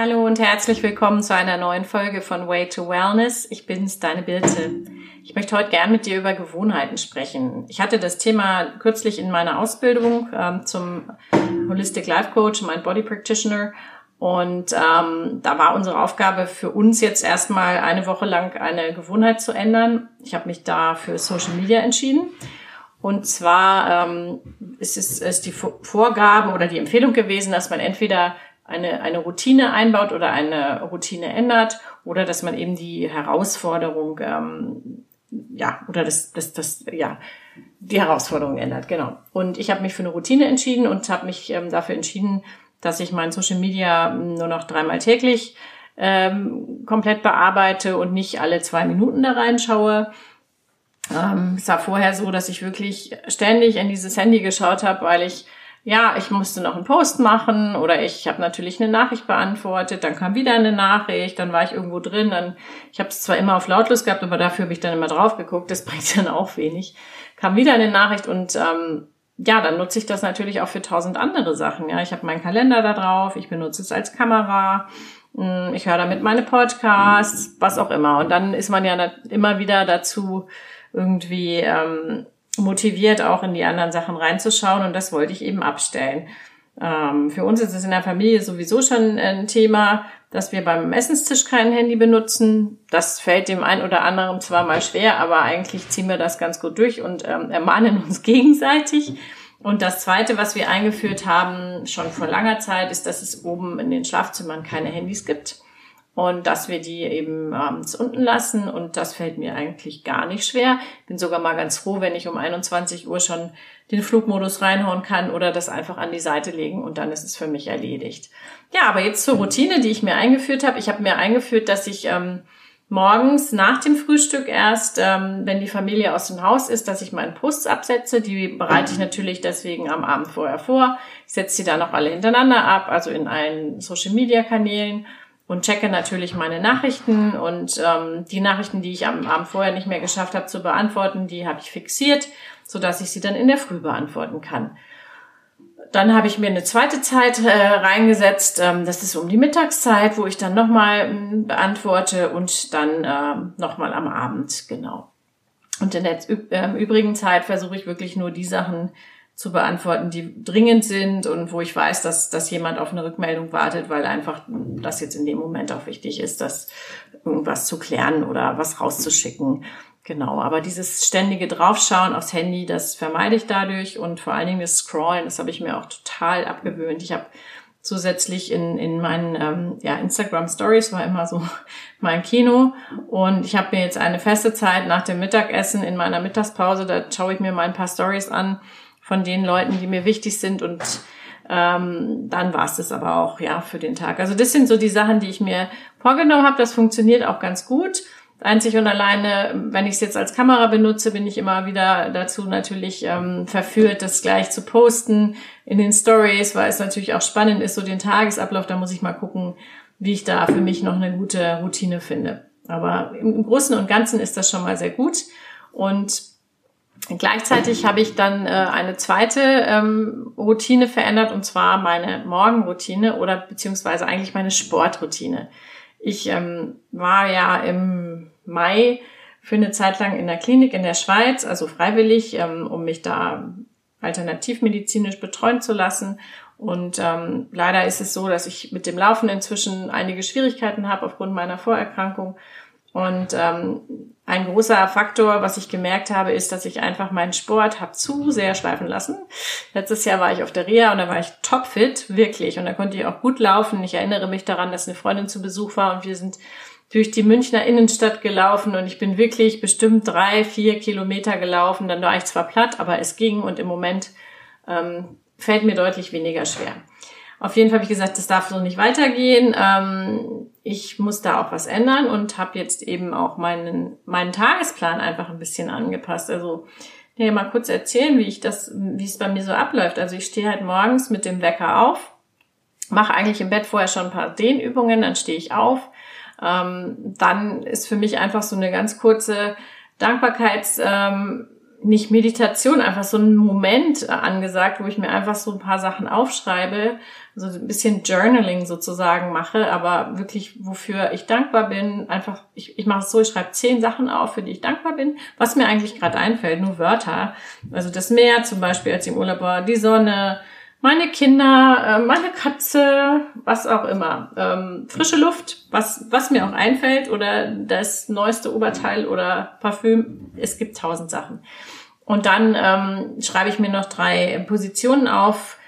Hallo und herzlich willkommen zu einer neuen Folge von Way to Wellness. Ich bin's, deine Birte. Ich möchte heute gern mit dir über Gewohnheiten sprechen. Ich hatte das Thema kürzlich in meiner Ausbildung ähm, zum Holistic Life Coach, mein Body Practitioner. Und ähm, da war unsere Aufgabe für uns jetzt erstmal eine Woche lang eine Gewohnheit zu ändern. Ich habe mich da für Social Media entschieden. Und zwar ähm, ist es ist die Vorgaben oder die Empfehlung gewesen, dass man entweder eine, eine Routine einbaut oder eine Routine ändert oder dass man eben die Herausforderung, ähm, ja, oder das, das, das, ja, die Herausforderung ändert, genau. Und ich habe mich für eine Routine entschieden und habe mich ähm, dafür entschieden, dass ich mein Social Media nur noch dreimal täglich ähm, komplett bearbeite und nicht alle zwei Minuten da reinschaue. Ähm, es war vorher so, dass ich wirklich ständig in dieses Handy geschaut habe, weil ich ja, ich musste noch einen Post machen oder ich habe natürlich eine Nachricht beantwortet, dann kam wieder eine Nachricht, dann war ich irgendwo drin, dann ich habe es zwar immer auf lautlos gehabt, aber dafür habe ich dann immer drauf geguckt, das bringt dann auch wenig. Kam wieder eine Nachricht und ähm, ja, dann nutze ich das natürlich auch für tausend andere Sachen. Ja, ich habe meinen Kalender da drauf, ich benutze es als Kamera, hm, ich höre damit meine Podcasts, was auch immer. Und dann ist man ja immer wieder dazu irgendwie ähm, motiviert, auch in die anderen Sachen reinzuschauen und das wollte ich eben abstellen. Ähm, für uns ist es in der Familie sowieso schon ein Thema, dass wir beim Essenstisch kein Handy benutzen. Das fällt dem einen oder anderen zwar mal schwer, aber eigentlich ziehen wir das ganz gut durch und ähm, ermahnen uns gegenseitig. Und das Zweite, was wir eingeführt haben, schon vor langer Zeit, ist, dass es oben in den Schlafzimmern keine Handys gibt und dass wir die eben abends unten lassen und das fällt mir eigentlich gar nicht schwer. Bin sogar mal ganz froh, wenn ich um 21 Uhr schon den Flugmodus reinhauen kann oder das einfach an die Seite legen und dann ist es für mich erledigt. Ja, aber jetzt zur Routine, die ich mir eingeführt habe. Ich habe mir eingeführt, dass ich ähm, morgens nach dem Frühstück erst, ähm, wenn die Familie aus dem Haus ist, dass ich meinen Posts absetze. Die bereite ich natürlich deswegen am Abend vorher vor. Ich setze sie dann auch alle hintereinander ab, also in allen Social-Media-Kanälen und checke natürlich meine Nachrichten und ähm, die Nachrichten, die ich am Abend vorher nicht mehr geschafft habe zu beantworten, die habe ich fixiert, so dass ich sie dann in der Früh beantworten kann. Dann habe ich mir eine zweite Zeit äh, reingesetzt, ähm, das ist um die Mittagszeit, wo ich dann nochmal ähm, beantworte und dann ähm, nochmal am Abend, genau. Und in der äh, übrigen Zeit versuche ich wirklich nur die Sachen zu beantworten, die dringend sind und wo ich weiß, dass, dass jemand auf eine Rückmeldung wartet, weil einfach das jetzt in dem Moment auch wichtig ist, das irgendwas zu klären oder was rauszuschicken. Genau, aber dieses ständige Draufschauen aufs Handy, das vermeide ich dadurch und vor allen Dingen das Scrollen, das habe ich mir auch total abgewöhnt. Ich habe zusätzlich in, in meinen ähm, ja, Instagram Stories war immer so mein Kino und ich habe mir jetzt eine feste Zeit nach dem Mittagessen in meiner Mittagspause, da schaue ich mir mal ein paar Stories an von den Leuten, die mir wichtig sind und ähm, dann war es das aber auch ja für den Tag. Also das sind so die Sachen, die ich mir vorgenommen habe. Das funktioniert auch ganz gut. Einzig und alleine, wenn ich es jetzt als Kamera benutze, bin ich immer wieder dazu natürlich ähm, verführt, das gleich zu posten in den Stories, weil es natürlich auch spannend ist, so den Tagesablauf. Da muss ich mal gucken, wie ich da für mich noch eine gute Routine finde. Aber im Großen und Ganzen ist das schon mal sehr gut. Und Gleichzeitig habe ich dann äh, eine zweite ähm, Routine verändert und zwar meine Morgenroutine oder beziehungsweise eigentlich meine Sportroutine. Ich ähm, war ja im Mai für eine Zeit lang in der Klinik in der Schweiz, also freiwillig, ähm, um mich da alternativmedizinisch betreuen zu lassen. Und ähm, leider ist es so, dass ich mit dem Laufen inzwischen einige Schwierigkeiten habe aufgrund meiner Vorerkrankung und ähm, ein großer Faktor, was ich gemerkt habe, ist, dass ich einfach meinen Sport habe zu sehr schleifen lassen. Letztes Jahr war ich auf der Reha und da war ich topfit, wirklich. Und da konnte ich auch gut laufen. Ich erinnere mich daran, dass eine Freundin zu Besuch war und wir sind durch die Münchner Innenstadt gelaufen und ich bin wirklich bestimmt drei, vier Kilometer gelaufen. Dann war ich zwar platt, aber es ging und im Moment ähm, fällt mir deutlich weniger schwer. Auf jeden Fall habe ich gesagt, das darf so nicht weitergehen. Ähm, ich muss da auch was ändern und habe jetzt eben auch meinen, meinen Tagesplan einfach ein bisschen angepasst. Also ja, mal kurz erzählen, wie ich das, wie es bei mir so abläuft. Also ich stehe halt morgens mit dem Wecker auf, mache eigentlich im Bett vorher schon ein paar Dehnübungen, dann stehe ich auf. Ähm, dann ist für mich einfach so eine ganz kurze Dankbarkeits- ähm, nicht Meditation, einfach so ein Moment angesagt, wo ich mir einfach so ein paar Sachen aufschreibe, so ein bisschen Journaling sozusagen mache, aber wirklich wofür ich dankbar bin. Einfach, ich, ich mache es so, ich schreibe zehn Sachen auf, für die ich dankbar bin, was mir eigentlich gerade einfällt, nur Wörter. Also das Meer zum Beispiel, als ich im Urlaub war, die Sonne, meine Kinder, äh, meine Katze, was auch immer. Ähm, frische Luft, was, was mir auch einfällt, oder das neueste Oberteil oder Parfüm. Es gibt tausend Sachen. Und dann ähm, schreibe ich mir noch drei Positionen auf,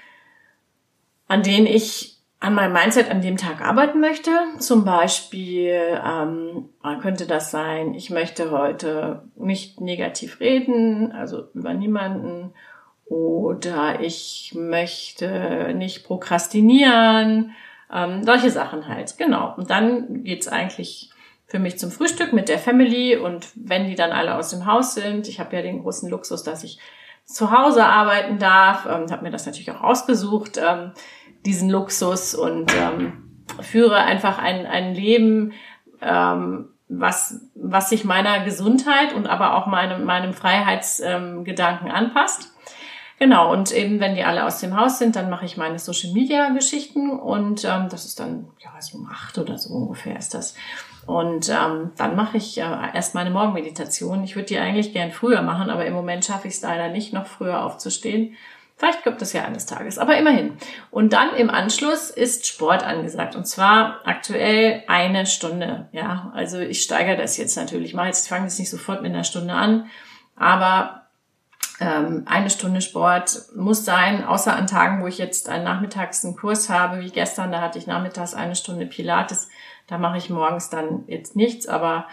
an denen ich an meinem Mindset an dem Tag arbeiten möchte. Zum Beispiel ähm, könnte das sein, ich möchte heute nicht negativ reden, also über niemanden oder ich möchte nicht prokrastinieren, ähm, solche Sachen halt, genau. Und dann geht's eigentlich für mich zum Frühstück mit der Family und wenn die dann alle aus dem Haus sind, ich habe ja den großen Luxus, dass ich zu Hause arbeiten darf, ähm, habe mir das natürlich auch ausgesucht, ähm, diesen Luxus und ähm, führe einfach ein, ein Leben, ähm, was, was sich meiner Gesundheit und aber auch meinem, meinem Freiheitsgedanken ähm, anpasst. Genau, und eben wenn die alle aus dem Haus sind, dann mache ich meine Social Media Geschichten und ähm, das ist dann, ja, so um acht oder so ungefähr ist das. Und ähm, dann mache ich äh, erst meine Morgenmeditation. Ich würde die eigentlich gern früher machen, aber im Moment schaffe ich es leider nicht, noch früher aufzustehen. Vielleicht kommt das ja eines Tages, aber immerhin. Und dann im Anschluss ist Sport angesagt und zwar aktuell eine Stunde. Ja, also ich steigere das jetzt natürlich. Ich mache jetzt, fange jetzt nicht sofort mit einer Stunde an, aber ähm, eine Stunde Sport muss sein, außer an Tagen, wo ich jetzt einen nachmittags einen Kurs habe, wie gestern, da hatte ich nachmittags eine Stunde Pilates. Da mache ich morgens dann jetzt nichts, aber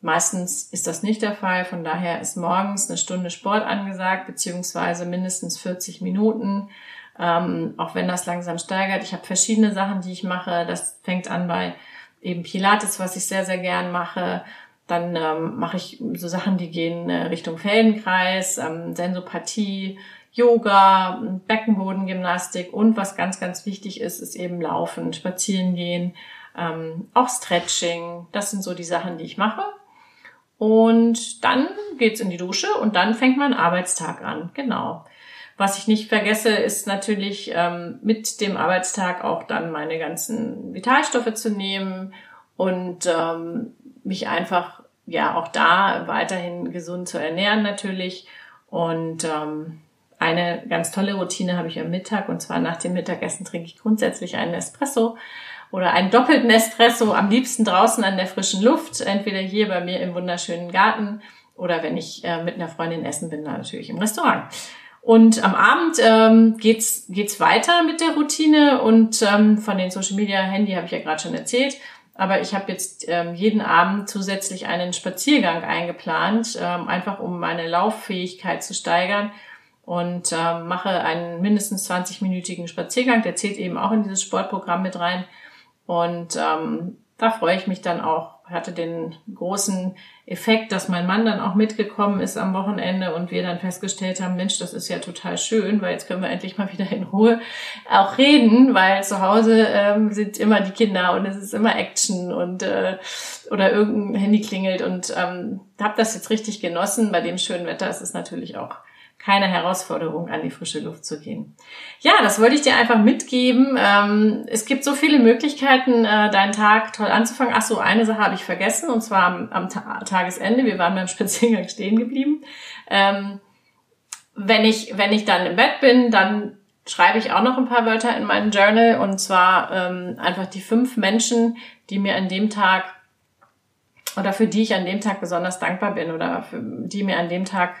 meistens ist das nicht der Fall. Von daher ist morgens eine Stunde Sport angesagt, beziehungsweise mindestens 40 Minuten. Ähm, auch wenn das langsam steigert. Ich habe verschiedene Sachen, die ich mache. Das fängt an bei eben Pilates, was ich sehr, sehr gern mache. Dann ähm, mache ich so Sachen, die gehen äh, Richtung Feldenkreis, ähm, Sensopathie, Yoga, Beckenbodengymnastik und was ganz, ganz wichtig ist, ist eben Laufen, Spazieren gehen, ähm, auch Stretching. Das sind so die Sachen, die ich mache. Und dann geht's in die Dusche und dann fängt mein Arbeitstag an. Genau. Was ich nicht vergesse, ist natürlich ähm, mit dem Arbeitstag auch dann meine ganzen Vitalstoffe zu nehmen und ähm, mich einfach ja auch da weiterhin gesund zu ernähren natürlich. Und ähm, eine ganz tolle Routine habe ich am Mittag und zwar nach dem Mittagessen trinke ich grundsätzlich einen Espresso oder einen doppelten Espresso, am liebsten draußen an der frischen Luft, entweder hier bei mir im wunderschönen Garten oder wenn ich äh, mit einer Freundin essen bin, dann natürlich im Restaurant. Und am Abend ähm, geht's geht's weiter mit der Routine und ähm, von den Social Media Handy habe ich ja gerade schon erzählt. Aber ich habe jetzt ähm, jeden Abend zusätzlich einen Spaziergang eingeplant, ähm, einfach um meine Lauffähigkeit zu steigern und ähm, mache einen mindestens 20-minütigen Spaziergang. Der zählt eben auch in dieses Sportprogramm mit rein. Und ähm, da freue ich mich dann auch hatte den großen Effekt, dass mein Mann dann auch mitgekommen ist am Wochenende und wir dann festgestellt haben, Mensch, das ist ja total schön, weil jetzt können wir endlich mal wieder in Ruhe auch reden, weil zu Hause ähm, sind immer die Kinder und es ist immer Action und äh, oder irgendein Handy klingelt und ähm, habe das jetzt richtig genossen. Bei dem schönen Wetter ist es natürlich auch keine Herausforderung, an die frische Luft zu gehen. Ja, das wollte ich dir einfach mitgeben. Ähm, es gibt so viele Möglichkeiten, äh, deinen Tag toll anzufangen. Ach so, eine Sache habe ich vergessen, und zwar am, Tagesende. Wir waren beim Spaziergang stehen geblieben. Ähm, wenn ich, wenn ich dann im Bett bin, dann schreibe ich auch noch ein paar Wörter in meinen Journal, und zwar ähm, einfach die fünf Menschen, die mir an dem Tag oder für die ich an dem Tag besonders dankbar bin oder für die mir an dem Tag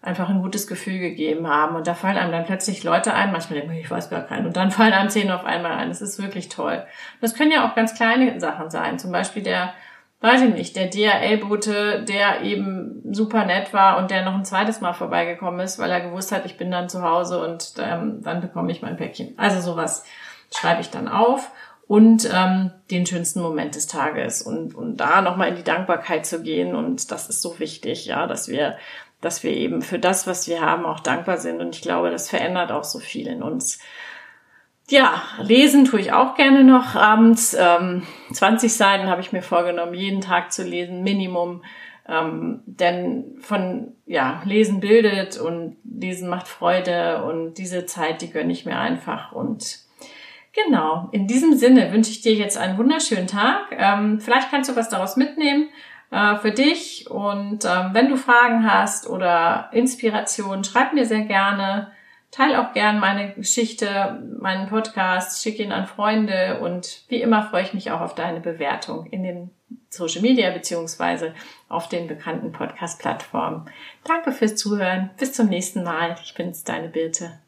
einfach ein gutes Gefühl gegeben haben. Und da fallen einem dann plötzlich Leute ein, manchmal denkt man, ich weiß gar keinen. Und dann fallen einem zehn auf einmal ein. Das ist wirklich toll. Das können ja auch ganz kleine Sachen sein. Zum Beispiel der, weiß ich nicht, der DHL-Bote, der eben super nett war und der noch ein zweites Mal vorbeigekommen ist, weil er gewusst hat, ich bin dann zu Hause und ähm, dann bekomme ich mein Päckchen. Also sowas schreibe ich dann auf und ähm, den schönsten Moment des Tages und, und da nochmal in die Dankbarkeit zu gehen. Und das ist so wichtig, ja, dass wir dass wir eben für das, was wir haben, auch dankbar sind. Und ich glaube, das verändert auch so viel in uns. Ja, lesen tue ich auch gerne noch abends. Ähm, 20 Seiten habe ich mir vorgenommen, jeden Tag zu lesen, Minimum. Ähm, denn von ja, Lesen bildet und Lesen macht Freude und diese Zeit, die gönne ich mir einfach. Und genau, in diesem Sinne wünsche ich dir jetzt einen wunderschönen Tag. Ähm, vielleicht kannst du was daraus mitnehmen äh, für dich. Und ähm, wenn du Fragen hast oder Inspiration, schreib mir sehr gerne. Teil auch gern meine Geschichte, meinen Podcast, schick ihn an Freunde und wie immer freue ich mich auch auf deine Bewertung in den Social Media beziehungsweise auf den bekannten Podcast-Plattformen. Danke fürs Zuhören. Bis zum nächsten Mal. Ich bin's, deine Birte.